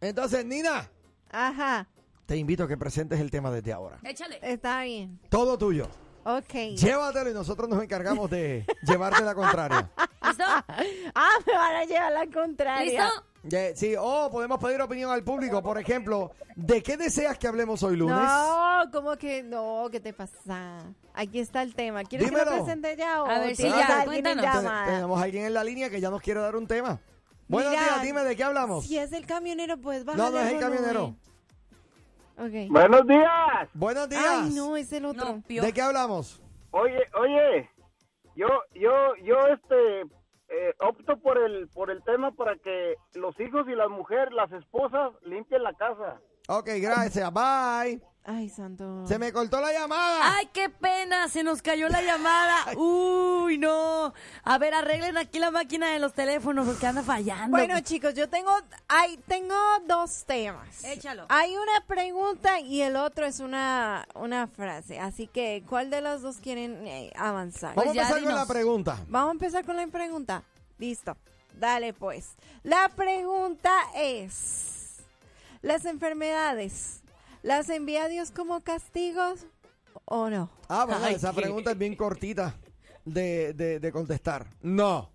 Entonces, Nina, Ajá, te invito a que presentes el tema desde ahora. Échale. está bien. Todo tuyo. Ok. Llévatelo y nosotros nos encargamos de llevarte la contraria. ¿Listo? Ah, me van a llevar la contraria. ¿Listo? Sí, o podemos pedir opinión al público. Por ejemplo, ¿de qué deseas que hablemos hoy lunes? No, ¿cómo que no? ¿Qué te pasa? Aquí está el tema. ¿Quieres que Dímelo. lo presente ya o A ver, tienes ya, alguien? Tenemos a alguien en la línea que ya nos quiere dar un tema. Buenos Mira, días, dime de qué hablamos. Si es el camionero, pues baja No, no es el camionero. Buenos días. Buenos días. Ay, no, es el otro. No. ¿De qué hablamos? Oye, oye, yo, yo, yo, este, eh, opto por el, por el tema para que los hijos y las mujeres, las esposas, limpien la casa. Ok, gracias. Bye. Ay, santo. Se me cortó la llamada. Ay, qué pena, se nos cayó la llamada. Uy, no. A ver, arreglen aquí la máquina de los teléfonos porque anda fallando. Bueno, chicos, yo tengo, hay, tengo dos temas. Échalo. Hay una pregunta y el otro es una, una frase. Así que, ¿cuál de los dos quieren eh, avanzar? Vamos a empezar con la pregunta. Vamos a empezar con la pregunta. Listo. Dale, pues. La pregunta es, ¿las enfermedades las envía Dios como castigos o no? Ah, bueno, Ay, esa qué- pregunta es bien cortita de, de, de contestar. No.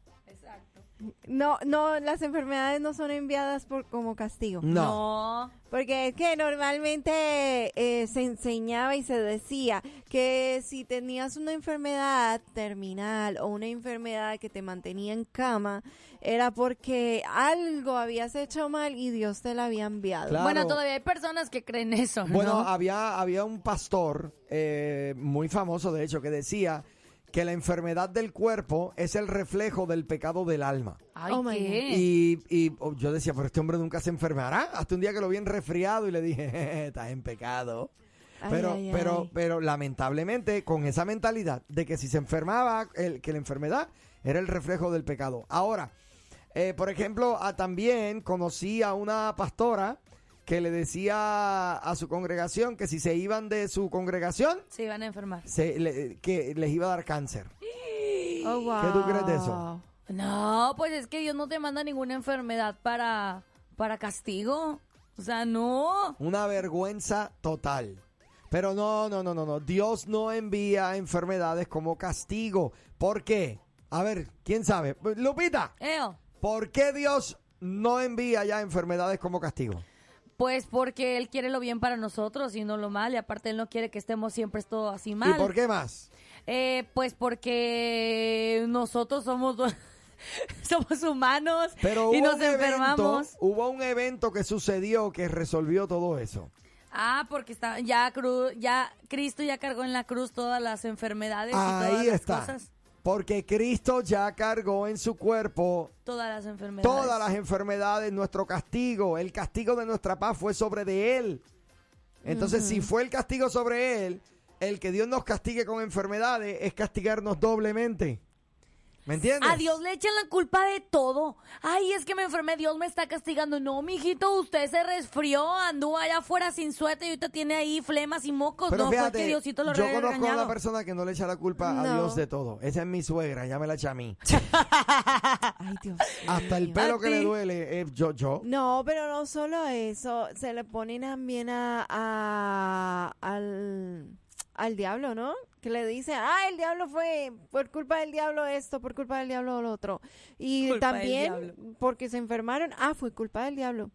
No, no, las enfermedades no son enviadas por como castigo. No. No. Porque es que normalmente eh, se enseñaba y se decía que si tenías una enfermedad terminal o una enfermedad que te mantenía en cama, era porque algo habías hecho mal y Dios te la había enviado. Claro. Bueno, todavía hay personas que creen eso, ¿no? Bueno, había, había un pastor eh, muy famoso, de hecho, que decía que la enfermedad del cuerpo es el reflejo del pecado del alma. Ay, Oh. Y, y, oh, yo decía, pero este hombre nunca se enfermará. Hasta un día que lo vi en resfriado y le dije, "Jeje, estás en pecado. Ay, Pero, ay, pero, ay. pero lamentablemente, con esa mentalidad de que si se enfermaba, el, que la enfermedad era el reflejo del pecado. Ahora, eh, por ejemplo, ah, también conocí a una pastora que le decía a su congregación que si se iban de su congregación, Se iban a enfermar. se, le- que les iba a dar cáncer. Oh, wow. ¿Qué tú crees de eso? No, pues es que Dios no te manda ninguna enfermedad para, para castigo. O sea, no. Una vergüenza total. Pero no, no, no, no, no. Dios no envía enfermedades como castigo. ¿Por qué? A ver, ¿quién sabe? Lupita, Eo. ¿por qué Dios no envía ya enfermedades como castigo? Pues porque Él quiere lo bien para nosotros y no lo mal. Y aparte Él no quiere que estemos siempre todo así mal. ¿Y por qué más? Eh, pues porque nosotros somos somos humanos Pero y nos un evento, enfermamos. hubo un evento que sucedió que resolvió todo eso. Ah, porque está ya cru- ya Cristo ya cargó en la cruz todas las enfermedades y todas las está. cosas, Porque Cristo ya cargó en su cuerpo todas las enfermedades. todas las enfermedades, nuestro castigo, el castigo de nuestra paz fue sobre de Él. Entonces, si fue el castigo sobre Él, el que Dios nos castigue con enfermedades es castigarnos doblemente. ¿Me entiendes? A Dios le echan la culpa de todo. Ay, es que me enfermé, Dios me está castigando. No, mijito, usted se resfrió, anduvo allá afuera sin suerte y ahorita tiene ahí flemas y mocos. Pero no, fíjate, fue que Diosito lo yo conozco a una persona que no le echa la culpa a. Dios de todo. Esa es mi suegra, ya me la echa a mí. Ay, Dios. Hasta el pelo ¿A que le duele, eh, yo, yo. No, pero no solo eso, se le ponen también a, a- al, al diablo, ¿no? Que le dice, ah, el diablo fue por culpa del diablo esto, por culpa del diablo lo otro. Y Culpa también porque se enfermaron, ah, fue culpa del diablo.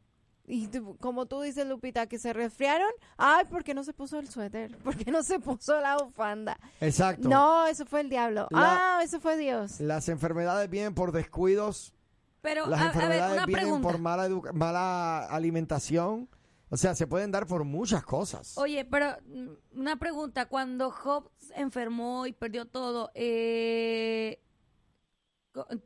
Y tú- como tú dices, Lupita, que se resfriaron, ay, ¿por qué no se puso el suéter? ¿Por qué no se puso la bufanda? Exacto. No, eso fue el diablo. La- ah, eso fue Dios. Las enfermedades vienen por descuidos, Pero, las a, a ver, enfermedades una vienen pregunta. por mala, educa- mala alimentación. O sea, se pueden dar por muchas cosas. Oye, pero mm, una pregunta. Cuando Job se enfermó y perdió todo, eh,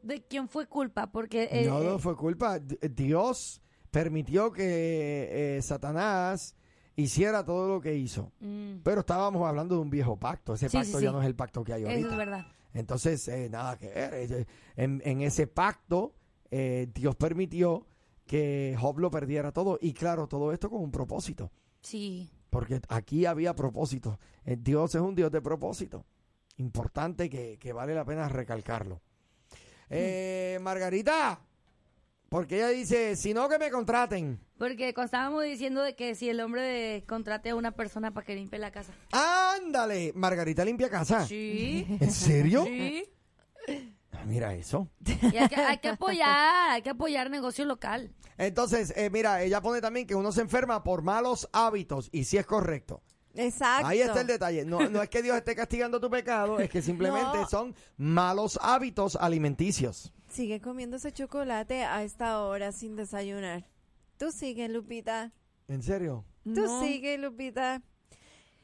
¿de quién fue culpa? Porque... eh, no, eh, no fue culpa. Dios permitió que eh, Satanás hiciera todo lo que hizo. Mm, Pero estábamos hablando de un viejo pacto. Ese Sí, pacto sí, ya sí. no es el pacto que hay Eso ahorita. es verdad. Entonces, eh, nada que ver. Eh, En, en ese pacto, eh, Dios permitió que Job lo perdiera todo. Y claro, todo esto con un propósito. Sí. Porque aquí había propósito. Eh, Dios es un Dios de propósito. Importante que, que vale la pena recalcarlo. Eh, Margarita, porque ella dice, si no que me contraten. Porque estábamos diciendo de que si el hombre de- contrate a una persona para que limpie la casa. Ándale, Margarita limpia casa. Sí. ¿En serio? Sí. Ah, Mira eso. Y hay que, hay que apoyar, hay que apoyar negocio local. Entonces, eh, mira, ella pone también que uno se enferma por malos hábitos y si es correcto. Exacto. Ahí está el detalle. No, no es que Dios esté castigando tu pecado, es que simplemente No. son malos hábitos alimenticios. Sigue comiendo ese chocolate a esta hora sin desayunar. Tú sigue, Lupita. ¿En serio? Tú No. sigue, Lupita.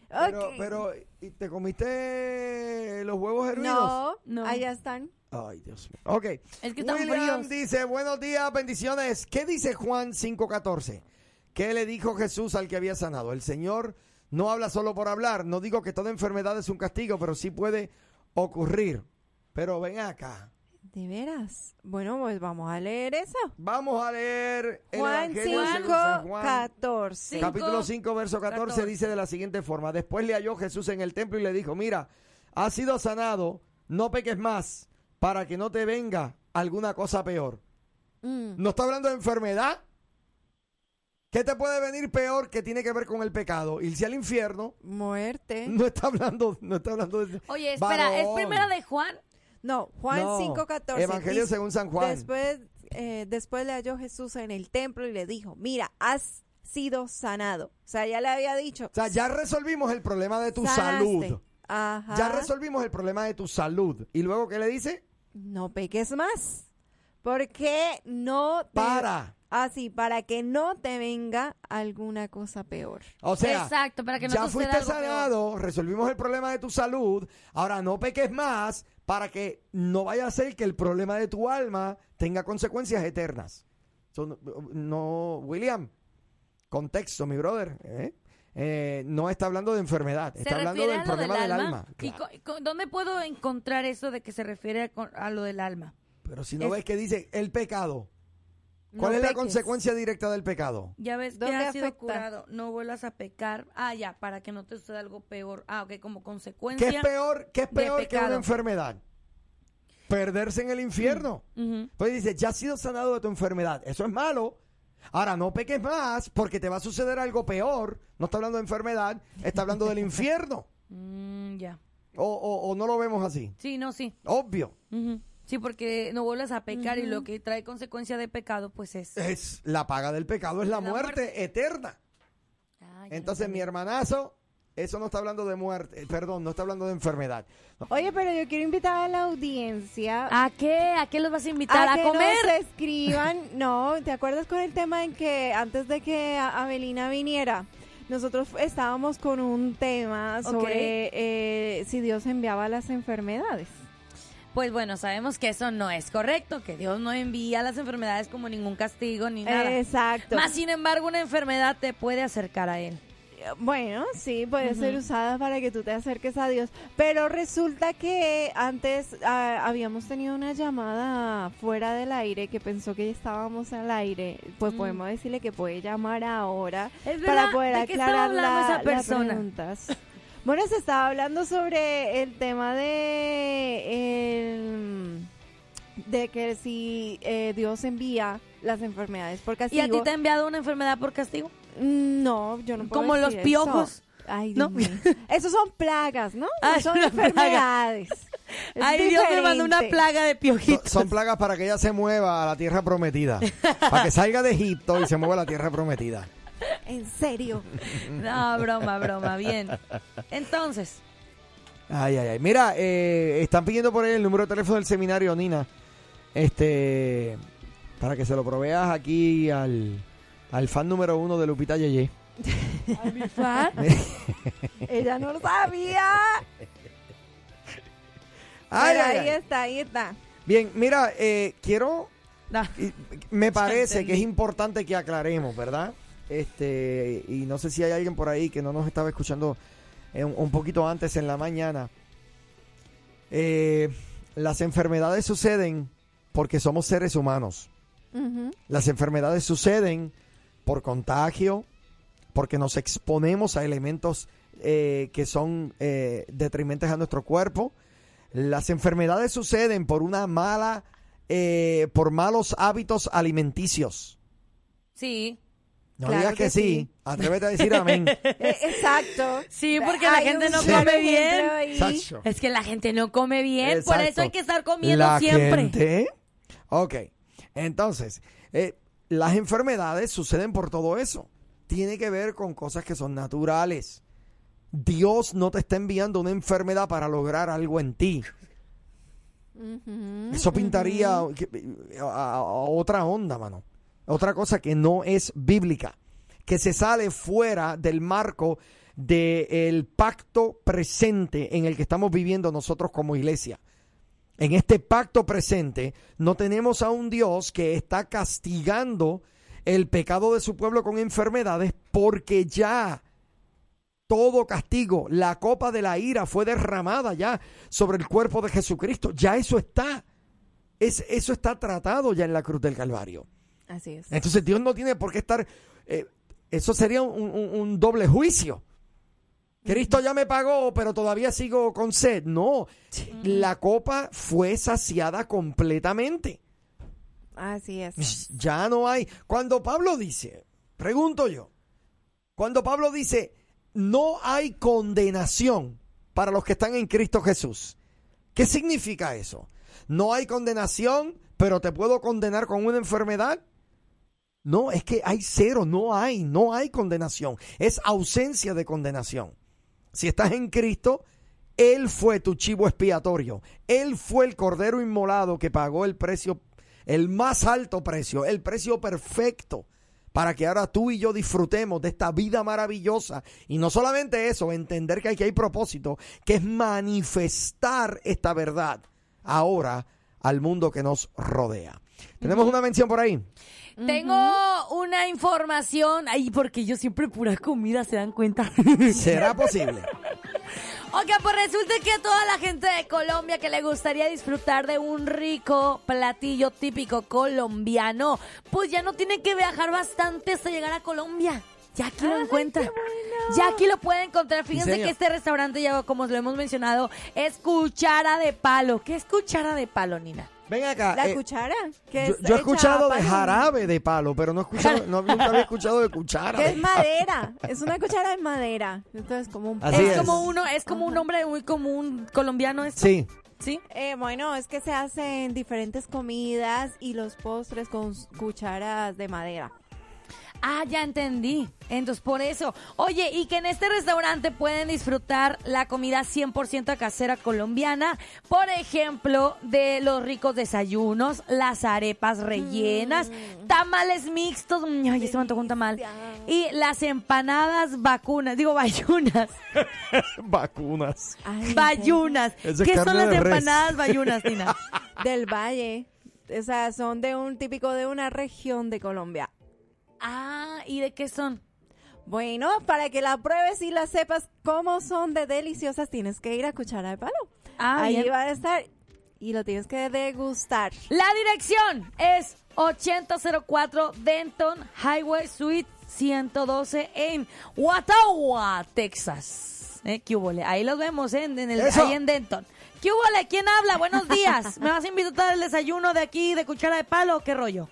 Pero, Ok. pero, ¿y ¿te comiste los huevos hervidos? no, No. allá están. Ay, Dios mío. Ok. Es que William dice, buenos días, bendiciones. ¿Qué dice Juan 5.14? ¿Qué le dijo Jesús al que había sanado? El Señor no habla solo por hablar. No digo que toda enfermedad es un castigo, pero sí puede ocurrir. Pero ven acá. ¿De veras? Bueno, pues vamos a leer eso. Vamos a leer el Juan Evangelio 5, según San Juan. 14. Sí. Capítulo 5, verso 14, 14. dice de la siguiente forma. Después le halló Jesús en el templo y le dijo, mira, has sido sanado, no peques más, para que no te venga alguna cosa peor. Mm, ¿No está hablando de enfermedad? ¿Qué te puede venir peor que tiene que ver con el pecado? Irse al infierno. muerte. No está hablando, no está hablando de... Oye, espera, ¿es Varón. primera de Juan? No, Juan No, 5, 14. Evangelio Dice, según San Juan. Después, eh, después le halló Jesús en el templo y le dijo, mira, has sido sanado. O sea, ya le había dicho. O sea, ya resolvimos el problema de tu sanaste. salud. Ajá. Ya resolvimos el problema de tu salud. ¿Y luego qué le dice? No peques más. Porque no te... Para. Ah, sí, para que no te venga alguna cosa peor. O sea, Exacto, para que no ya fuiste algo peor. sanado, resolvimos el problema de tu salud, ahora no peques más para que no vaya a ser que el problema de tu alma tenga consecuencias eternas. So, no, William, contexto, mi brother, ¿eh? Eh, no está hablando de enfermedad, ¿Se está hablando del problema del alma. ¿Y Claro. dónde puedo encontrar eso de que se refiere a, lo del alma? Pero si no es- ves que dice el pecado, ¿cuál No es la consecuencia directa del pecado? Ya ves que ¿Dónde has sido curado. No vuelvas a pecar. Ah, ya, para que no te suceda algo peor. Ah, ok, como ¿Qué consecuencia. es peor, qué es peor que una pecado. enfermedad? Perderse en el infierno. Ujú. Pues dice, ya has sido sanado de tu enfermedad. Eso es malo. Ahora, no peques más porque te va a suceder algo peor. No está hablando de enfermedad, está hablando del infierno. Mm, ya. O, o- o no lo vemos así. Sí, no, sí. Obvio. Sí, porque no vuelves a pecar y lo que trae consecuencia de pecado, pues es. Es la paga del pecado, es la, La muerte, muerte. eterna. Ah, Entonces, mi hermanazo, eso no está hablando de muerte, eh, perdón, no está hablando de enfermedad. No. Oye, pero yo quiero invitar a la audiencia ¿A qué? ¿A qué los vas a invitar? ¿A, que comer? nos escriban. No, ¿te acuerdas con el tema en que antes de que A- Abelina viniera, nosotros estábamos con un tema sobre eh, si Dios enviaba las enfermedades? Pues bueno, sabemos que eso no es correcto, que Dios no envía las enfermedades como ningún castigo ni nada. Exacto. Más sin embargo, una enfermedad te puede acercar a Él. Bueno, sí, puede ser usada para que tú te acerques a Dios. Pero resulta que antes ah, habíamos tenido una llamada fuera del aire que pensó que estábamos al aire. Pues Mm. podemos decirle que puede llamar ahora Es para poder ¿de qué estaba aclarar hablando la- esa las preguntas. Bueno, se estaba hablando sobre el tema de el- de que si eh, Dios envía las enfermedades por ¿Y castigo. a ti te ha enviado una enfermedad por castigo? No, yo no puedo Como los piojos. eso. Ay, ¿No? Mío. Esos son plagas, ¿no? Ah, son enfermedades. Es Ay, Dios me mandó una plaga de piojitos. son plagas para que ella se mueva a la tierra prometida. para que salga de Egipto y se mueva a la tierra prometida. En serio. No, broma, broma, bien. Entonces, Ay, ay, ay. Mira, eh, están pidiendo por ahí el número de teléfono del seminario, Nina. Este, para que se lo proveas aquí al, al fan número uno de Lupita Yeye. Ella no lo sabía. Ay, Pero ay, ahí ay. está, ahí está. Bien, mira, eh, quiero No. y me parece que es importante que aclaremos, ¿verdad? Este, y no sé si hay alguien por ahí que no nos estaba escuchando eh, un, un poquito antes en la mañana. Eh, las enfermedades suceden porque somos seres humanos. Las enfermedades suceden por contagio, porque nos exponemos a elementos eh, que son eh, detrimentes a nuestro cuerpo. Las enfermedades suceden por una mala, eh, por malos hábitos alimenticios. Sí. No Claro digas que, que sí. sí. atrévete a decir amén. Exacto. Sí, porque la gente no come bien. Es que la gente no come bien, por eso hay que estar comiendo La siempre. gente- Ok. Entonces, eh, las enfermedades suceden por todo eso. Tiene que ver con cosas que son naturales. Dios no te está enviando una enfermedad para lograr algo en ti. Eso pintaría a otra onda, mano. Otra cosa que no es bíblica, que se sale fuera del marco del pacto presente en el que estamos viviendo nosotros como iglesia. En este pacto presente no tenemos a un Dios que está castigando el pecado de su pueblo con enfermedades porque ya todo castigo, la copa de la ira fue derramada ya sobre el cuerpo de Jesucristo. Ya eso está. Es, eso está tratado ya en la cruz del Calvario. Así es. Entonces Dios no tiene por qué estar... eh, eso sería un, un- un doble juicio. Cristo ya me pagó, pero todavía sigo con sed. No, la copa fue saciada completamente. Así es. Ya no hay. Cuando Pablo dice, pregunto yo, cuando Pablo dice, no hay condenación para los que están en Cristo Jesús, ¿qué significa eso? No hay condenación, pero te puedo condenar con una enfermedad. No, es que hay cero, no hay, no hay condenación. Es ausencia de condenación. Si estás en Cristo, Él fue tu chivo expiatorio. Él fue el cordero inmolado que pagó el precio, el más alto precio, el precio perfecto para que ahora tú y yo disfrutemos de esta vida maravillosa. Y no solamente eso, entender que aquí hay propósito, que es manifestar esta verdad ahora al mundo que nos rodea. Tenemos una mención por ahí. Tengo una información, ahí porque yo siempre pura comida, ¿se dan cuenta? ¿Será posible? Ok, pues resulta que a toda la gente de Colombia que le gustaría disfrutar de un rico platillo típico colombiano, pues ya no tienen que viajar bastante hasta llegar a Colombia. Ya aquí lo encuentran. Ya aquí lo pueden encontrar. Fíjense que este restaurante, ya como lo hemos mencionado, es cuchara de palo. ¿Qué es cuchara de palo, Nina? Ven acá. La eh, cuchara. Que yo, es yo he escuchado de jarabe de palo, pero no he escuchado, no, nunca había escuchado de cuchara. Que es madera. Es una cuchara de madera. Entonces, como un. Así es, es. como uno, es como un nombre muy común colombiano esto. Sí. ¿Sí? Eh, bueno, es que se hacen diferentes comidas y los postres con cucharas de madera. Ah, ya entendí. Entonces, por eso. Oye, y que en este restaurante pueden disfrutar la comida 100% casera colombiana. Por ejemplo, de los ricos desayunos, las arepas rellenas, tamales mixtos. Mm, Ay, se me antojó un tamal. Y las empanadas vacunas. Digo, bayunas. Vacunas. Ay, Bayunas. ¿Qué son las empanadas bayunas, Tina? Del valle. O sea, son de un típico de una región de Colombia. Ah, ¿y de qué son? Bueno, para que la pruebes y la sepas cómo son de deliciosas, tienes que ir a Cuchara de Palo. Ah, Ahí bien. va a estar y lo tienes que degustar. La dirección es 8004 Denton Highway Suite 112 en Watauga, Texas. ¿Eh? ¿Qué hubole? Ahí los vemos ¿eh? en, en el, ahí en Denton. ¿Qué hubole? ¿Quién habla? Buenos días. ¿Me vas a invitar al desayuno de aquí de cuchara de palo qué rollo?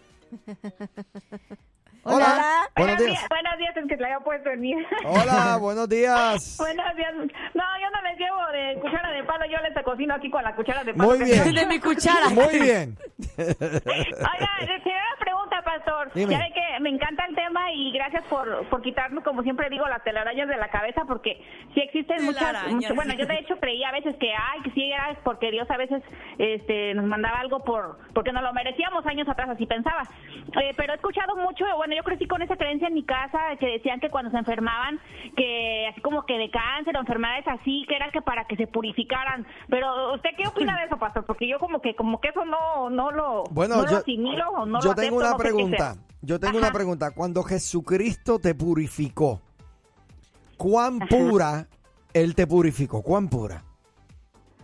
Hola. Buenos Buenos días. buenos días, es que te la había puesto en mí. Hola, buenos días. buenos días. No, yo no les llevo de cuchara de palo, yo les cocino aquí con la cuchara de palo. Muy bien. De mi cuchara. Muy bien. Oiga, le tenía una pregunta, pastor. Dime. Ya ve que me encanta el tema y gracias por, por quitarnos, como siempre digo, las telarañas de la cabeza, porque sí existen muchas, muchas- bueno, yo de hecho creía a veces que, ay, que sí era porque Dios a veces este, nos mandaba algo por, porque nos lo merecíamos años atrás, así pensaba. Eh, pero he escuchado mucho, bueno, yo crecí con esa creencia en mi casa, que decían que cuando se enfermaban, que así como que de cáncer o enfermedades así, que era que para que se purificaran. Pero, ¿usted qué opina de eso, pastor? Porque yo como que, como que eso no, no lo, Bueno, no yo, lo asimilo o no yo lo tengo acepto, una no sé qué pregunta. Yo tengo una pregunta. Cuando Jesucristo te purificó, ¿cuán pura Él te purificó? ¿Cuán pura?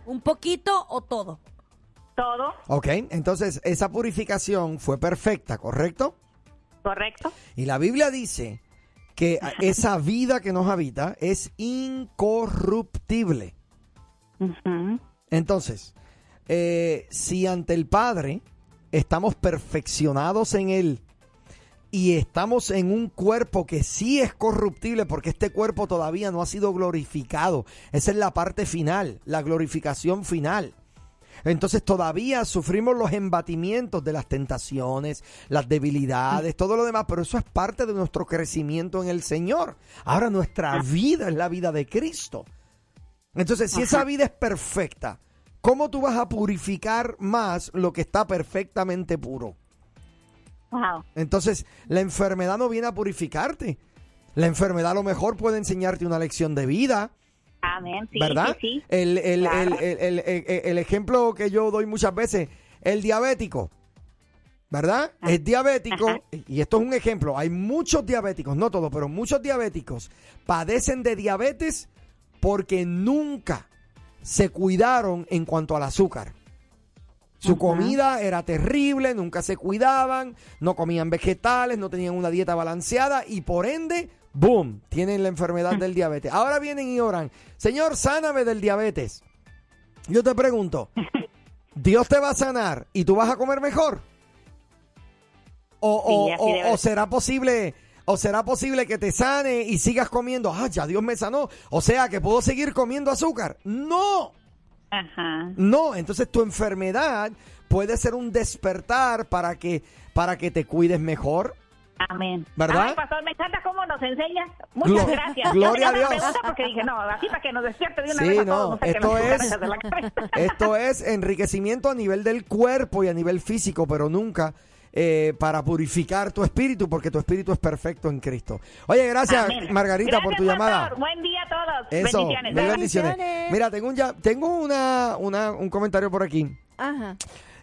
¿Un poquito o todo? Todo, Ok, entonces esa purificación fue perfecta, ¿correcto? correcto. Y la Biblia dice que esa vida que nos habita es incorruptible. Entonces, eh, si ante el Padre estamos perfeccionados en Él y estamos en un cuerpo que sí es corruptible porque este cuerpo todavía no ha sido glorificado, esa es la parte final, la glorificación final. Entonces todavía sufrimos los embatimientos de las tentaciones, las debilidades, todo lo demás, pero eso es parte de nuestro crecimiento en el Señor. Ahora nuestra vida es la vida de Cristo. Entonces, si esa vida es perfecta, ¿cómo tú vas a purificar más lo que está perfectamente puro? Wow. Entonces, la enfermedad no viene a purificarte. La enfermedad a lo mejor puede enseñarte una lección de vida, Amén. Sí, ¿verdad? sí, sí. El, el- Claro. el- el- el- el- el ejemplo que yo doy muchas veces, el diabético, ¿verdad? Es diabético, Ajá. y esto es un ejemplo, hay muchos diabéticos, no todos, pero muchos diabéticos padecen de diabetes porque nunca se cuidaron en cuanto al azúcar. Su comida era terrible, nunca se cuidaban, no comían vegetales, no tenían una dieta balanceada y por ende, boom, tienen la enfermedad del diabetes. Ahora vienen y oran, Señor, sáname del diabetes. Yo te pregunto, ¿Dios te va a sanar y tú vas a comer mejor? ¿O, o- Sí, o- será posible... ¿O será posible que te sane y sigas comiendo? Ah, ya Dios me sanó. O sea, que puedo seguir comiendo azúcar. No. Ajá. No, entonces tu enfermedad puede ser un despertar para que para que te cuides mejor. Amén. ¿Verdad? Ay, pastor, me encanta cómo nos enseña. Muchas Glo- gracias. gloria a Dios. porque dije, no, así para que nos despierte de una Sí, vez a no, todos. Esto es-. Esto es enriquecimiento a nivel del cuerpo y a nivel físico, pero nunca eh, para purificar tu espíritu, porque tu espíritu es perfecto en Cristo. Oye, gracias Amén. Margarita por tu llamada. pastor. Buen día a todos. Eso, Bendiciones. bendiciones. Bendiciones. Mira, tengo un ya, tengo una, una un comentario por aquí Ajá.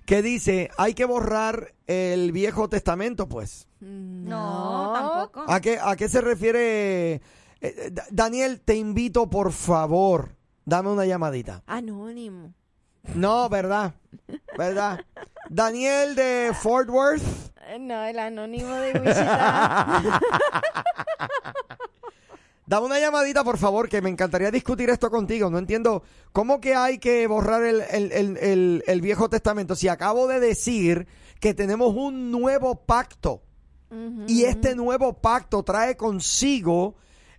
que dice, hay que borrar el Viejo Testamento, pues. No, tampoco. ¿A qué, a qué se refiere? eh, eh, Da- Daniel, te invito, por favor, dame una llamadita. Anónimo. No, ¿verdad? ¿Verdad? Daniel de Fort Worth. Eh, No, el anónimo de Wichita. Dame una llamadita, por favor, que me encantaría discutir esto contigo. No entiendo cómo que hay que borrar el, el- el- el- el Viejo Testamento si acabo de decir que tenemos un nuevo pacto. Y este nuevo pacto trae consigo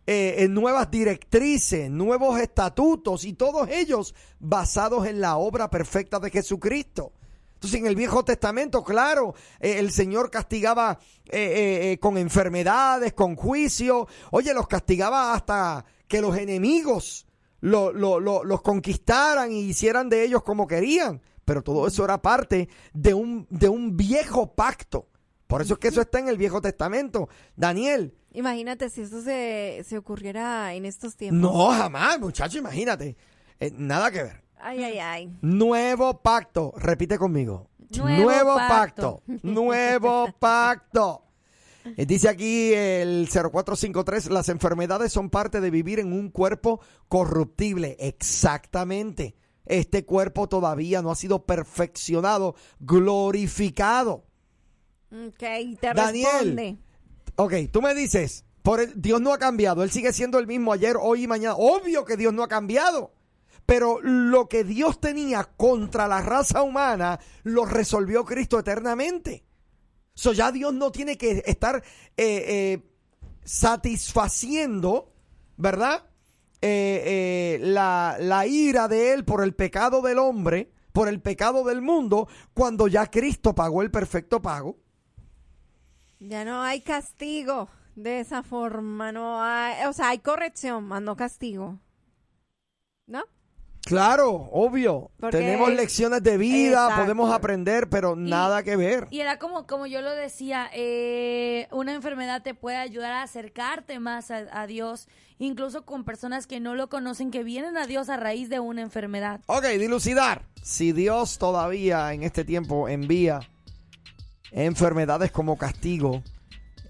eh, nuevas directrices, nuevos estatutos y todos ellos basados en la obra perfecta de Jesucristo. Entonces en el Viejo Testamento, claro, eh, el Señor castigaba eh, eh, eh, con enfermedades, con juicio. Oye, los castigaba hasta que los enemigos lo- lo- lo- los conquistaran y hicieran de ellos como querían. Pero todo eso era parte de un, de un viejo pacto. Por eso es que eso está en el Viejo Testamento. Daniel, Imagínate si esto se, se ocurriera en estos tiempos. no jamás, muchacho, imagínate. Nada que ver. Ay, ay, ay. Nuevo pacto. Repite conmigo. Nuevo pacto. pacto. Nuevo pacto. Eh, Dice aquí el 0453, las enfermedades son parte de vivir en un cuerpo corruptible. Exactamente. Este cuerpo todavía no ha sido perfeccionado, glorificado. Ok, te Daniel. responde. Ok, tú me dices, por el- Dios no ha cambiado, Él sigue siendo el mismo ayer, hoy y mañana. Obvio que Dios no ha cambiado. Pero lo que Dios tenía contra la raza humana lo resolvió Cristo eternamente. So ya Dios no tiene que estar eh, eh, satisfaciendo, ¿verdad? Eh, la, la ira de Él por el pecado del hombre, por el pecado del mundo, cuando ya Cristo pagó el perfecto pago. Ya no hay castigo. de esa forma, no hay, o sea, hay corrección, más no castigo. ¿No? Claro, obvio. Porque Tenemos es- lecciones de vida, Exacto. podemos aprender, pero nada que ver. Y era como, como yo lo decía, eh, una enfermedad te puede ayudar a acercarte más a, a Dios, incluso con personas que no lo conocen, que vienen a Dios a raíz de una enfermedad. Ok, dilucidar. Si Dios todavía en este tiempo envía enfermedades como castigo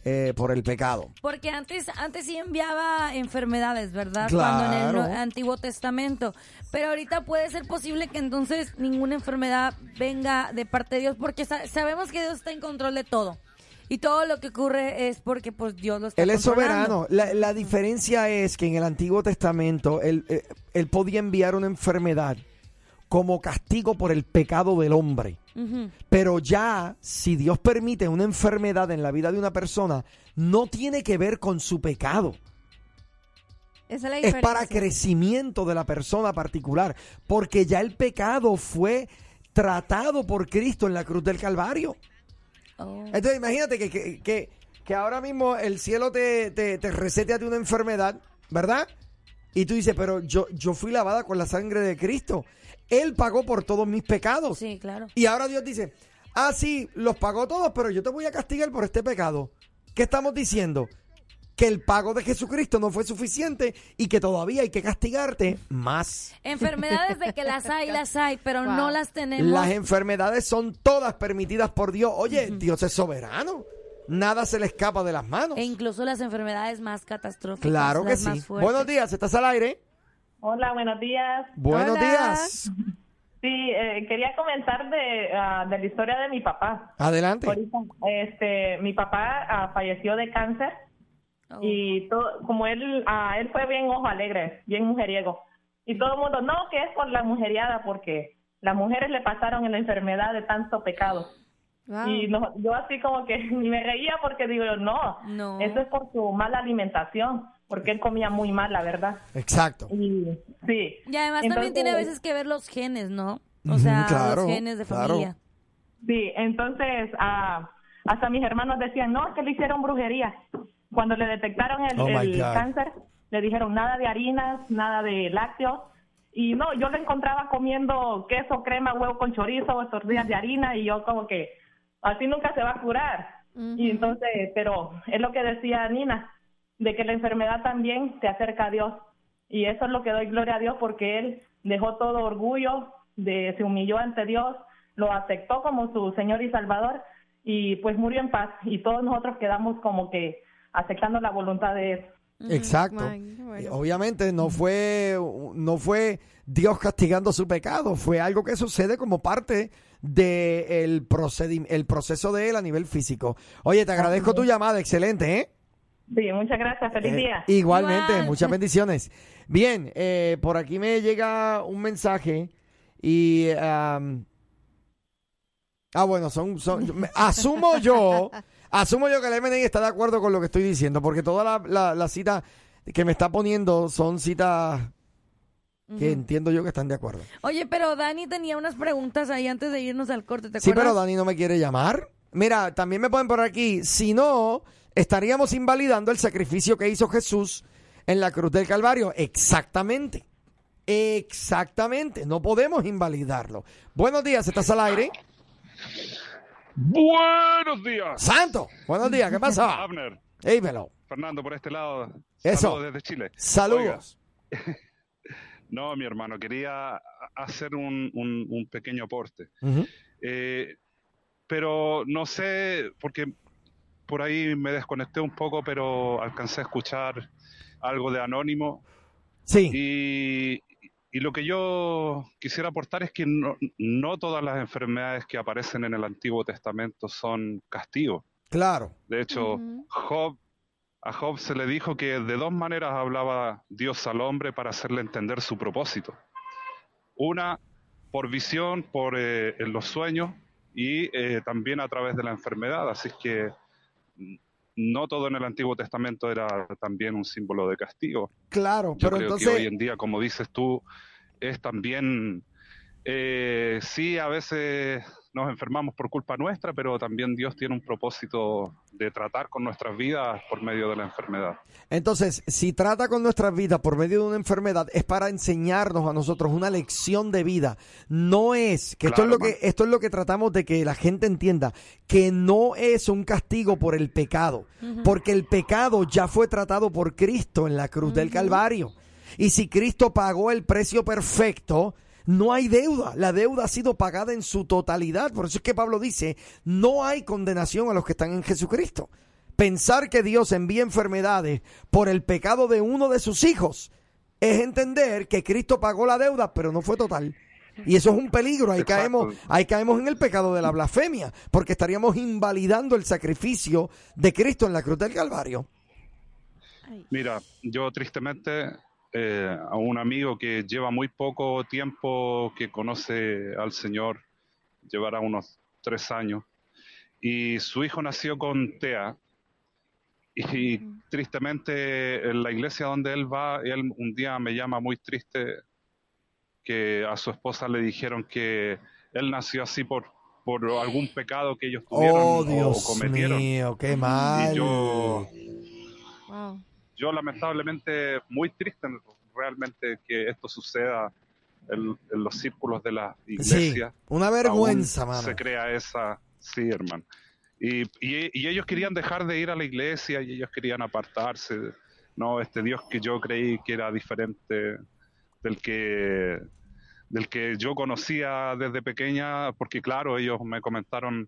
eh, por el pecado. Porque antes, antes sí enviaba enfermedades, ¿verdad? Claro. Cuando en el Antiguo Testamento. Pero ahorita puede ser posible que entonces ninguna enfermedad venga de parte de Dios, porque sa- sabemos que Dios está en control de todo. Y todo lo que ocurre es porque pues Dios lo está Él es soberano. La, la diferencia es que en el Antiguo Testamento él, eh, él podía enviar una enfermedad como castigo por el pecado del hombre. Pero ya, si Dios permite una enfermedad en la vida de una persona, no tiene que ver con su pecado. Esa es la Es para crecimiento de la persona particular. Porque ya el pecado fue tratado por Cristo en la cruz del Calvario. Oh. Entonces imagínate que, que, que- que ahora mismo el cielo te, te, ti una enfermedad, ¿verdad? Y tú dices, pero yo, yo fui lavada con la sangre de Cristo. Él pagó por todos mis pecados. Sí, claro. Y ahora Dios dice, ah, sí, los pagó todos, pero yo te voy a castigar por este pecado. ¿Qué estamos diciendo? Que el pago de Jesucristo no fue suficiente y que todavía hay que castigarte más. Enfermedades de que las hay, las hay, pero Wow. no las tenemos. Las enfermedades son todas permitidas por Dios. Oye, Dios es soberano. Nada se le escapa de las manos. E incluso las enfermedades más catastróficas. Claro que las sí. más fuertes. Buenos días, ¿estás al aire? Hola, buenos días. Buenos Hola. días. Sí, eh, quería comentar de, ah, de la historia de mi papá. Adelante. Ahorita, este, mi papá ah, falleció de cáncer Oh. y todo, como él, ah, él fue bien ojo alegre, bien mujeriego. Y todo el mundo, no, que es por la mujeriada, porque las mujeres le pasaron en la enfermedad de tanto pecado. Wow. Y no, yo así como que ni me reía porque digo, no, No. eso es por su mala alimentación, porque él comía muy mal, la verdad. Exacto. Y sí. Y además también tiene a veces que ver los genes, ¿no? O sea, claro, los genes de claro. familia. Sí, entonces ah, hasta mis hermanos decían, no, es que le hicieron brujería. Cuando le detectaron el, Oh, el cáncer, le dijeron nada de harinas, nada de lácteos. Y no, yo lo encontraba comiendo queso, crema, huevo con chorizo, tortillas de harina y yo como que así nunca se va a curar. Y entonces, pero es lo que decía Nina, de que la enfermedad también te acerca a Dios. Y eso es lo que doy gloria a Dios porque Él dejó todo orgullo, de, se humilló ante Dios, lo aceptó como su Señor y Salvador y pues murió en paz. Y todos nosotros quedamos como que aceptando la voluntad de Él. Exacto. Bueno. Obviamente no fue, no fue Dios castigando su pecado, fue algo que sucede como parte del el proceso de él a nivel físico. Oye, te agradezco tu llamada, excelente, ¿eh? Sí, muchas gracias, feliz Eh, día. igualmente, Igual. muchas bendiciones. Bien, eh, por aquí me llega un mensaje y... ah, bueno, son... asumo yo, asumo yo que el MNI está de acuerdo con lo que estoy diciendo, porque toda la, la, la cita que me está poniendo son citas que entiendo yo que están de acuerdo. Oye, pero Dani tenía unas preguntas ahí antes de irnos al corte, ¿te Sí, pero Dani no me quiere llamar. Mira, también me pueden por aquí. Si no, estaríamos invalidando el sacrificio que hizo Jesús en la cruz del Calvario. Exactamente. Exactamente. No podemos invalidarlo. Buenos días, ¿estás al aire? Buenos días. Santo. Buenos días, ¿qué pasa? Abner, Dímelo. Fernando por este lado. Eso. Saludos desde Chile. Saludos. Oiga, no, mi hermano, quería hacer un, un- un pequeño aporte. Eh, pero no sé, porque por ahí me desconecté un poco, pero alcancé a escuchar algo de Anónimo. Sí. Y, y lo que yo quisiera aportar es que no, no todas las enfermedades que aparecen en el Antiguo Testamento son castigos. Claro. De hecho. Job, a Job se le dijo que de dos maneras hablaba Dios al hombre para hacerle entender su propósito. Una, por visión, por eh, en los sueños y eh, también a través de la enfermedad. Así que mm, no todo en el Antiguo Testamento era también un símbolo de castigo. Claro. Yo Pero creo que hoy entonces, en día, como dices tú, es también, eh, sí, a veces nos enfermamos por culpa nuestra, pero también Dios tiene un propósito de tratar con nuestras vidas por medio de la enfermedad. Entonces, si trata con nuestras vidas por medio de una enfermedad, es para enseñarnos a nosotros una lección de vida. No es, que esto es lo que, esto es lo que tratamos de que la gente entienda, que no es un castigo por el pecado, porque el pecado ya fue tratado por Cristo en la cruz del Calvario. Y si Cristo pagó el precio perfecto, no hay deuda. La deuda ha sido pagada en su totalidad. Por eso es que Pablo dice, no hay condenación a los que están en Jesucristo. Pensar que Dios envía enfermedades por el pecado de uno de sus hijos es entender que Cristo pagó la deuda, pero no fue total. Y eso es un peligro. Ahí Exacto. caemos, ahí caemos en el pecado de la blasfemia, porque estaríamos invalidando el sacrificio de Cristo en la cruz del Calvario. Mira, yo tristemente eh, a un amigo que lleva muy poco tiempo que conoce al Señor, llevará unos tres años, y su hijo nació con TEA. Y tristemente en la iglesia donde él va, él un día me llama muy triste que a su esposa le dijeron que él nació así por, por algún pecado que ellos tuvieron Oh, o Dios cometieron. mío, qué mal. Y yo, Wow. Yo lamentablemente muy triste realmente que esto suceda en, en los círculos de la Sí, iglesia. una vergüenza, mano. Se crea esa, sí, hermano. Y, y, y ellos querían dejar de ir a la iglesia y ellos querían apartarse. No, este Dios que yo creí que era diferente del que del que yo conocía desde pequeña, porque claro, ellos me comentaron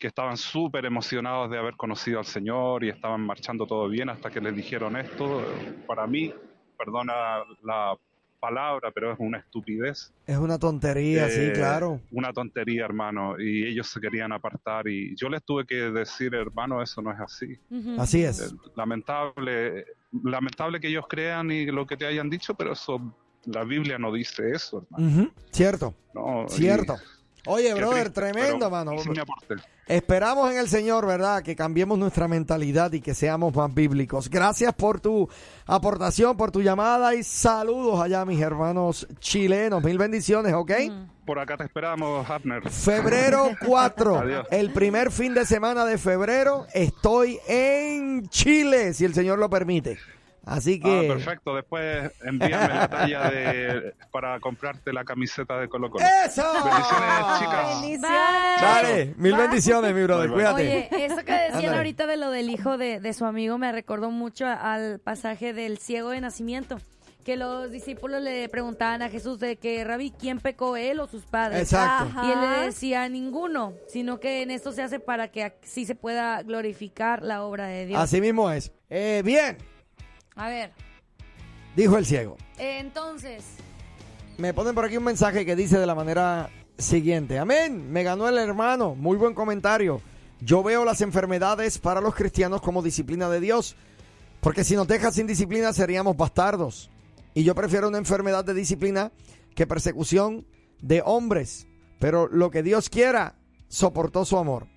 que estaban súper emocionados de haber conocido al Señor y estaban marchando todo bien hasta que les dijeron esto. Para mí, perdona la palabra, pero es una estupidez. Es una tontería, sí, Eh, claro. Una tontería, hermano. Y ellos se querían apartar y yo les tuve que decir, hermano, eso no es así. Así Eh, es. Lamentable, lamentable que ellos crean y lo que te hayan dicho, pero eso, la Biblia no dice eso, hermano. Cierto, No, y- cierto. Oye, brother, triste, tremendo, mano. Esperamos en el Señor, ¿verdad? Que cambiemos nuestra mentalidad y que seamos más bíblicos. Gracias por tu aportación, por tu llamada y saludos allá, mis hermanos chilenos. Mil bendiciones, ¿ok? Por acá te esperamos, Abner. Febrero 4, Adiós. el primer fin de semana de febrero, estoy en Chile, si el Señor lo permite. Así Ah, que... perfecto. Después envíame la talla de, para comprarte la camiseta de Colo Colo. ¡Eso! Bendiciones, chicas. Bendiciones. Dale, mil bendiciones, mi brother, Bye, cuídate. Oye, eso que decían ahorita de lo del hijo de, de su amigo me recordó mucho al pasaje del ciego de nacimiento. Que los discípulos le preguntaban a Jesús de que, Rabí, ¿quién pecó, él o sus padres? Exacto. Ajá. Y él le decía, ninguno, sino que en esto se hace para que así se pueda glorificar la obra de Dios. Así mismo es. Eh, bien, A ver, dijo el ciego. entonces, Me ponen por aquí un mensaje que dice de la manera siguiente. Amén. Me ganó el hermano. Muy buen comentario. Yo veo las enfermedades para los cristianos como disciplina de Dios. Porque si nos deja sin disciplina seríamos bastardos. Y yo prefiero una enfermedad de disciplina que persecución de hombres. Pero lo que Dios quiera, soportó su amor.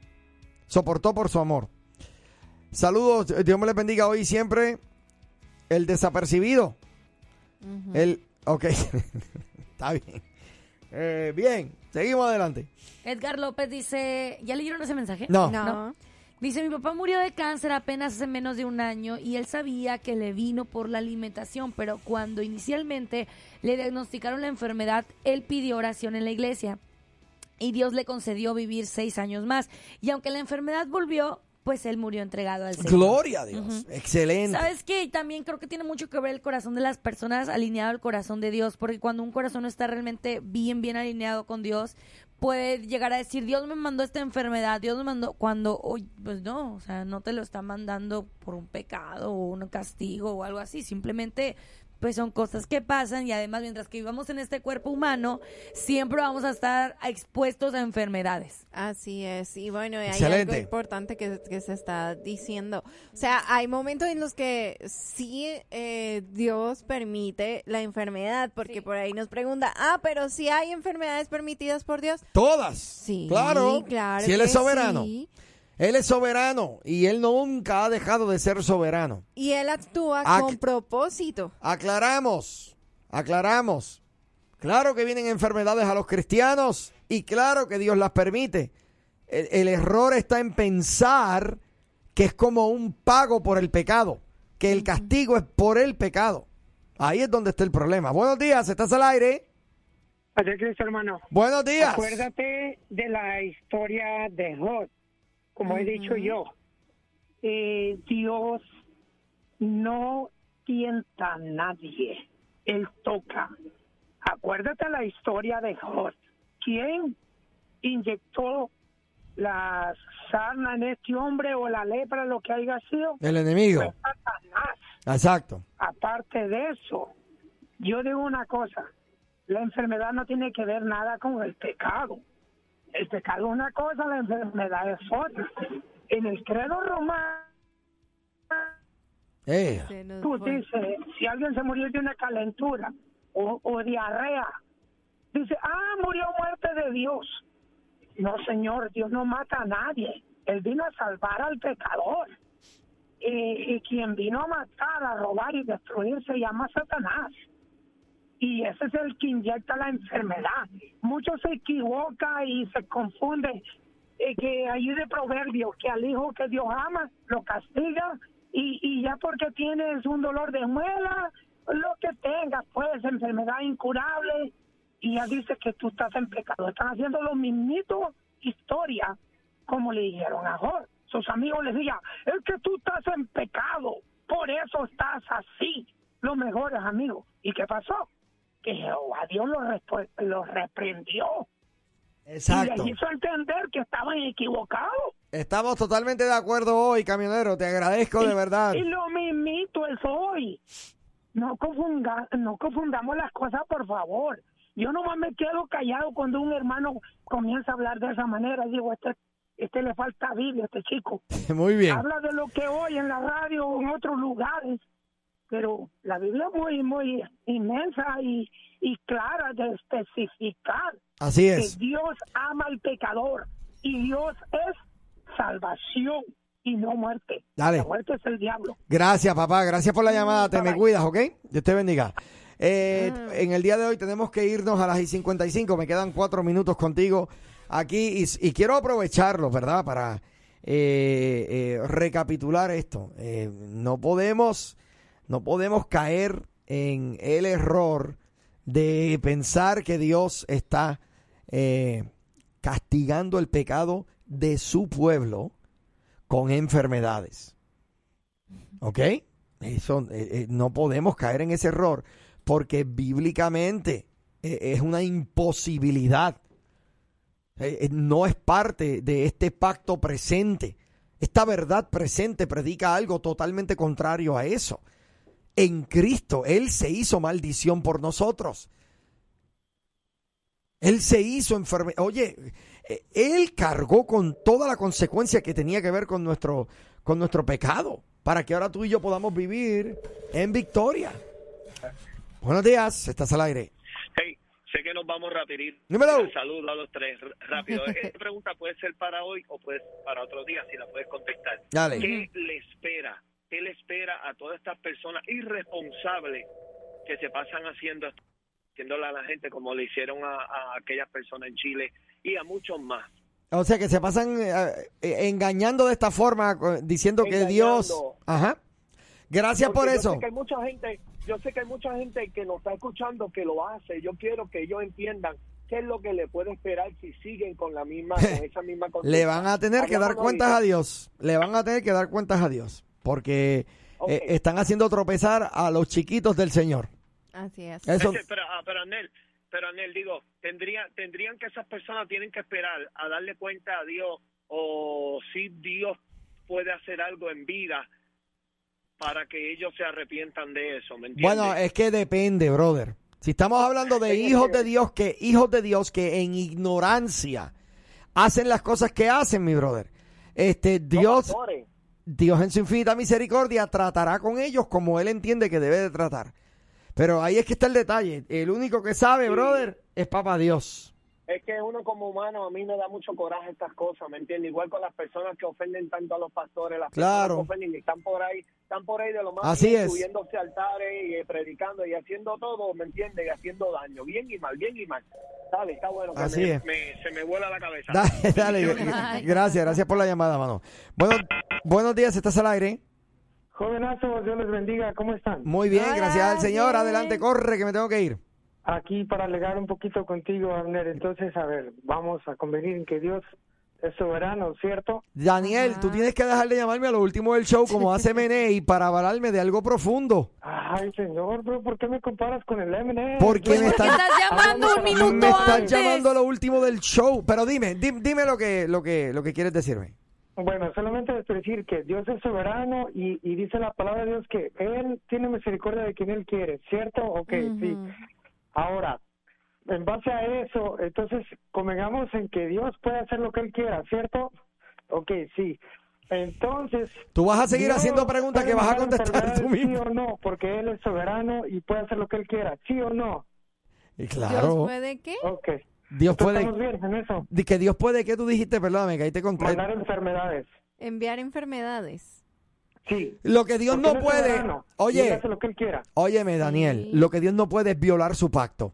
Soportó por su amor. Saludos. Dios me les bendiga hoy y siempre. El desapercibido. El. Ok. Está bien. Eh, bien. Seguimos adelante. Edgar López dice, ¿ya leyeron ese mensaje? No. No. Dice, mi papá murió de cáncer apenas hace menos de un año y él sabía que le vino por la alimentación, pero cuando inicialmente le diagnosticaron la enfermedad, él pidió oración en la iglesia y Dios le concedió vivir seis años más. Y aunque la enfermedad volvió, pues él murió entregado al Señor. Gloria a Dios. Excelente. ¿Sabes qué? También creo que tiene mucho que ver el corazón de las personas alineado al corazón de Dios, porque cuando un corazón no está realmente bien, bien alineado con Dios, puede llegar a decir, Dios me mandó esta enfermedad, Dios me mandó, cuando, oye, pues no, o sea, no te lo está mandando por un pecado o un castigo o algo así, simplemente pues son cosas que pasan y además mientras que vivamos en este cuerpo humano, siempre vamos a estar expuestos a enfermedades. Así es, y bueno, hay Excelente. algo importante que, que se está diciendo. O sea, hay momentos en los que sí eh, Dios permite la enfermedad, porque por ahí nos pregunta, ah, pero si hay enfermedades permitidas por Dios. Todas. Sí, Claro. claro. Si Él es soberano. sí. Él es soberano y Él nunca ha dejado de ser soberano. Y Él actúa Ac- con propósito. Aclaramos. Aclaramos. Claro que vienen enfermedades a los cristianos Y claro que Dios las permite. El, el error está en pensar que es como un pago por el pecado, que el castigo es por el pecado. Ahí es donde está el problema. Buenos días, ¿estás al aire? Padre Cristo, hermano. Buenos días. Acuérdate de la historia de Job. Como he dicho yo, eh, Dios no tienta a nadie. Él toca. Acuérdate la historia de Job. ¿Quién inyectó la sarna en este hombre o la lepra, lo que haya sido? El enemigo. Satanás. Exacto. Aparte de eso, yo digo una cosa, la enfermedad no tiene que ver nada con el pecado. El pecado es una cosa, la enfermedad es otra. En el credo romano, Eh, tú dices, si alguien se murió de una calentura o, o diarrea, dice, ah, murió muerte de Dios. No, señor, Dios no mata a nadie. Él vino a salvar al pecador. Y, y quien vino a matar, a robar y destruir se llama Satanás. Y ese es el que inyecta la enfermedad. Muchos se equivoca y se confunde. eh, que ahí de proverbio, que al hijo que Dios ama, lo castiga. Y, y ya porque tienes un dolor de muela, lo que tengas, pues, enfermedad incurable, y ya dice que tú estás en pecado. Están haciendo lo mismito historia como le dijeron a Job. Sus amigos le decían, es que tú estás en pecado, por eso estás así. Los mejores amigos. ¿Y qué pasó? Que Jehová Dios los, respu- los reprendió exacto. y les hizo entender que estaban equivocados. Estamos totalmente de acuerdo hoy, camionero. Te agradezco de verdad. Y lo mismito es hoy. No, confunda, no confundamos las cosas, por favor. Yo nomás me quedo callado cuando un hermano comienza a hablar de esa manera. Digo, este, este le falta Biblia, este chico. Muy bien. Habla de lo que oye en la radio o en otros lugares. Pero la Biblia es muy, muy inmensa y, y clara de especificar Así que es. Dios ama al pecador y Dios es salvación y no muerte. Dale. La muerte es el diablo. Gracias, papá. Gracias por la llamada. Te me cuidas, ¿ok? Dios te bendiga. Eh, En el día de hoy tenemos que irnos a las y 55. Me quedan cuatro minutos contigo aquí y, y quiero aprovecharlo, ¿verdad? Para eh, eh, recapitular esto. Eh, no podemos, no podemos caer en el error de pensar que Dios está eh, castigando el pecado de su pueblo con enfermedades. ¿Ok? Eso, eh, eh, no podemos caer en ese error porque bíblicamente es una imposibilidad. No es parte de este pacto presente. Esta verdad presente predica algo totalmente contrario a eso. En Cristo, Él se hizo maldición por nosotros. Él se hizo enfermedad. Oye, eh, Él cargó con toda la consecuencia que tenía que ver con nuestro, con nuestro pecado, para que ahora tú y yo podamos vivir en victoria. Buenos días, estás al aire. Hey, sé que nos vamos rapidito. Dímelo. Saludos a los tres, rápido. Esta pregunta puede ser para hoy o puede ser para otro día, si la puedes contestar. Dale. ¿Qué le espera? ¿Qué le espera a todas estas personas irresponsables que se pasan haciendo haciéndole a la gente como le hicieron a, a aquellas personas en Chile y a muchos más? O sea, que se pasan eh, eh, engañando de esta forma, diciendo que Dios... Engañando. Ajá. Gracias Porque por yo eso. sé que hay mucha gente, yo sé que hay mucha gente que nos está escuchando que lo hace. Yo quiero que ellos entiendan qué es lo que le puede esperar si siguen con la misma, con esa misma. Le van a tener que dar cuentas a Dios. Le van a tener que dar cuentas a Dios. Porque eh, están haciendo tropezar a los chiquitos del Señor. Así es. Eso, Ese- pero, ah, pero Anel, pero Anel, digo, tendría, tendrían que esas personas tienen que esperar a darle cuenta a Dios o si Dios puede hacer algo en vida para que ellos se arrepientan de eso, ¿me entiendes? bueno, es que depende, brother. Si estamos hablando de hijos de Dios que hijos de Dios que en ignorancia hacen las cosas que hacen, mi brother. Este Dios Dios en su infinita misericordia tratará con ellos como él entiende que debe de tratar. Pero ahí es que está el detalle. El único que sabe, brother, es Papá Dios. Es que uno como humano a mí me da mucho coraje estas cosas, ¿me entiendes? Igual con las personas que ofenden tanto a los pastores, las Claro. personas que ofenden y están por ahí están por ahí de lo más Así bien, es. subiéndose a altares y eh, predicando y haciendo todo, ¿me entiendes? Y haciendo daño, bien y mal, bien y mal. Dale, está bueno. Así me- es. me- se me vuela la cabeza. Dale, dale. Gracias, gracias por la llamada, mano. Bueno, buenos días, ¿estás al aire? Jovenazos, Dios les bendiga, ¿cómo están? Muy bien, Hola, gracias al Señor. bien. Adelante, corre, que me tengo que ir. Aquí para alegar un poquito contigo, Abner. Entonces, a ver, vamos a convenir en que Dios es soberano, ¿cierto? Daniel, Ajá. tú tienes que dejar de llamarme a lo último del show como hace Meney para avalarme de algo profundo. Ay, señor, bro, ¿por qué me comparas con el M&M? Porque me están, estás llamando un minuto me están antes. llamando a lo último del show. Pero dime, di- dime lo que, lo que, lo que quieres decirme. Bueno, solamente es decir que Dios es soberano y, y dice la palabra de Dios que Él tiene misericordia de quien Él quiere, ¿cierto? Ok, sí. Ahora, en base a eso, entonces convengamos en que Dios puede hacer lo que Él quiera, ¿cierto? Ok, sí. Entonces... Tú vas a seguir Dios haciendo preguntas que vas a contestar tú enfermedades, mismo. Sí o no, porque Él es soberano y puede hacer lo que Él quiera, ¿sí o no? Y ¿Dios claro, puede qué? Ok. Dios puede, Estamos bien en eso. di que Dios puede, ¿qué tú dijiste? Perdóname, que ahí te conté. Mandar enfermedades. Enviar enfermedades. Sí. Lo que Dios no puede, Él oye, hace lo que Él quiera. óyeme Daniel, Sí. lo que Dios no puede es violar su pacto.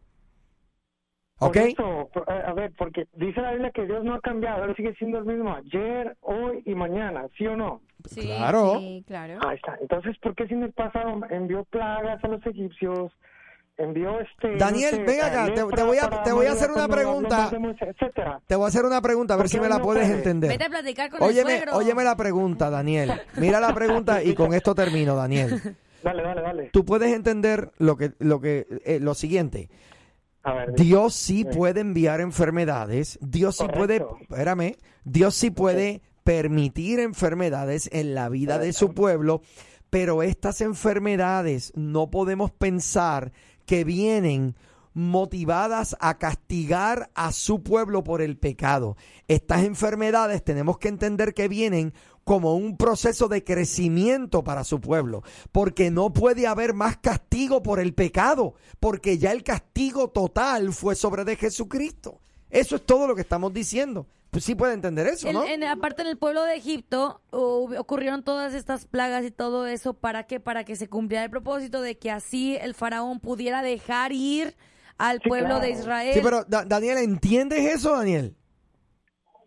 ¿Ok? Por eso, por- eh, a ver, porque dice la Biblia que Dios no ha cambiado, Él sigue siendo el mismo ayer, hoy y mañana, ¿sí o no? Sí, Claro. Sí, claro. Ahí está. Entonces, ¿por qué si en el pasado envió plagas a los egipcios? Envió este... Daniel, no sé, ven acá, te- voy a- te voy a hacer una pregunta. Te voy a hacer una pregunta, a ver ¿Por si me la puedes puede? entender. Vete a platicar con el Óyeme, suegro. óyeme la pregunta, Daniel. Mira la pregunta y con esto termino, Daniel. Dale, dale, dale. Tú puedes entender lo que, lo que, eh, lo siguiente. A ver, di- Dios sí puede enviar enfermedades. Dios sí puede, espérame, Dios sí puede permitir enfermedades en la vida de su pueblo, pero estas enfermedades no podemos pensar que vienen motivadas a castigar a su pueblo por el pecado. Estas enfermedades tenemos que entender que vienen como un proceso de crecimiento para su pueblo, porque no puede haber más castigo por el pecado, porque ya el castigo total fue sobre de Jesucristo. Eso es todo lo que estamos diciendo. Pues sí puede entender eso, ¿no? en- aparte en el pueblo de Egipto ocurrieron todas estas plagas y todo eso para que para que se cumpliera el propósito de que así el faraón pudiera dejar ir al Sí, pueblo de. Israel. Sí, pero Da- Daniel, ¿entiendes eso, Daniel?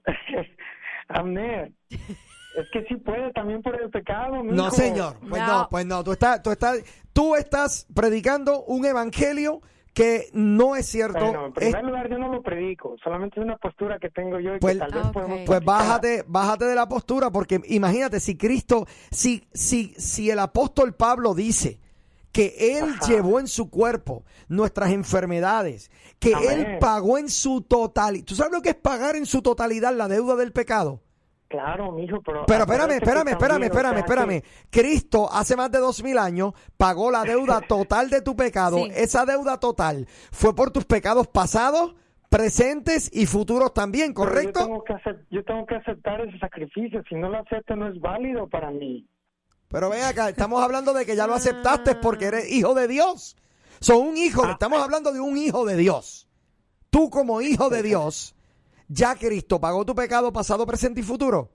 Amner, es que sí puede también por el pecado, No, mijo. señor. Pues no, No. pues no. Tú estás, tú estás, tú estás predicando un evangelio que no es cierto. Bueno, en Es- primer lugar yo no lo predico, solamente es una postura que tengo yo y Pues- que tal vez Ah, ok. podemos Pues bájate, bájate de la postura, porque imagínate si Cristo, si, si, si el apóstol Pablo dice que él Ajá. llevó en su cuerpo nuestras enfermedades, que Amén. él pagó en su totalidad. ¿Tú sabes lo que es pagar en su totalidad la deuda del pecado? Claro, mijo, pero... Pero espérame, espérame, espérame, espérame, espérame. Cristo hace más de dos mil años pagó la deuda total de tu pecado. Sí. Esa deuda total fue por tus pecados pasados, presentes y futuros también, ¿correcto? Yo tengo, que yo tengo que aceptar ese sacrificio, si no lo acepto no es válido para mí. Pero ven acá, estamos hablando de que ya lo aceptaste porque eres hijo de Dios. Son un hijo, estamos hablando de un hijo de Dios. Tú como hijo de Dios, ya Cristo pagó tu pecado pasado, presente y futuro.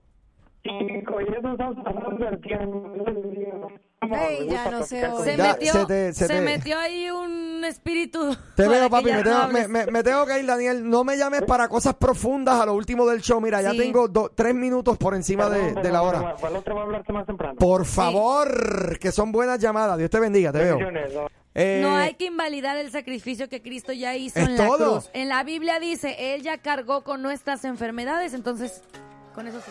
Ey, ya no se oye. se Ya, metió, se te- se se te- metió ahí un espíritu. Te para veo, que papi, ya me no tengo, hables. me- me- me tengo que ir, Daniel. No me llames para cosas profundas a lo último del show. Mira, ya Sí. tengo do- tres minutos por encima de, de la hora. Para el otro va a hablarte más temprano. Por favor, que son buenas llamadas. Dios te bendiga, te veo. Eh, No hay que invalidar el sacrificio que Cristo ya hizo en la todo. cruz. En la Biblia dice, Él ya cargó con nuestras enfermedades, entonces, con eso sí.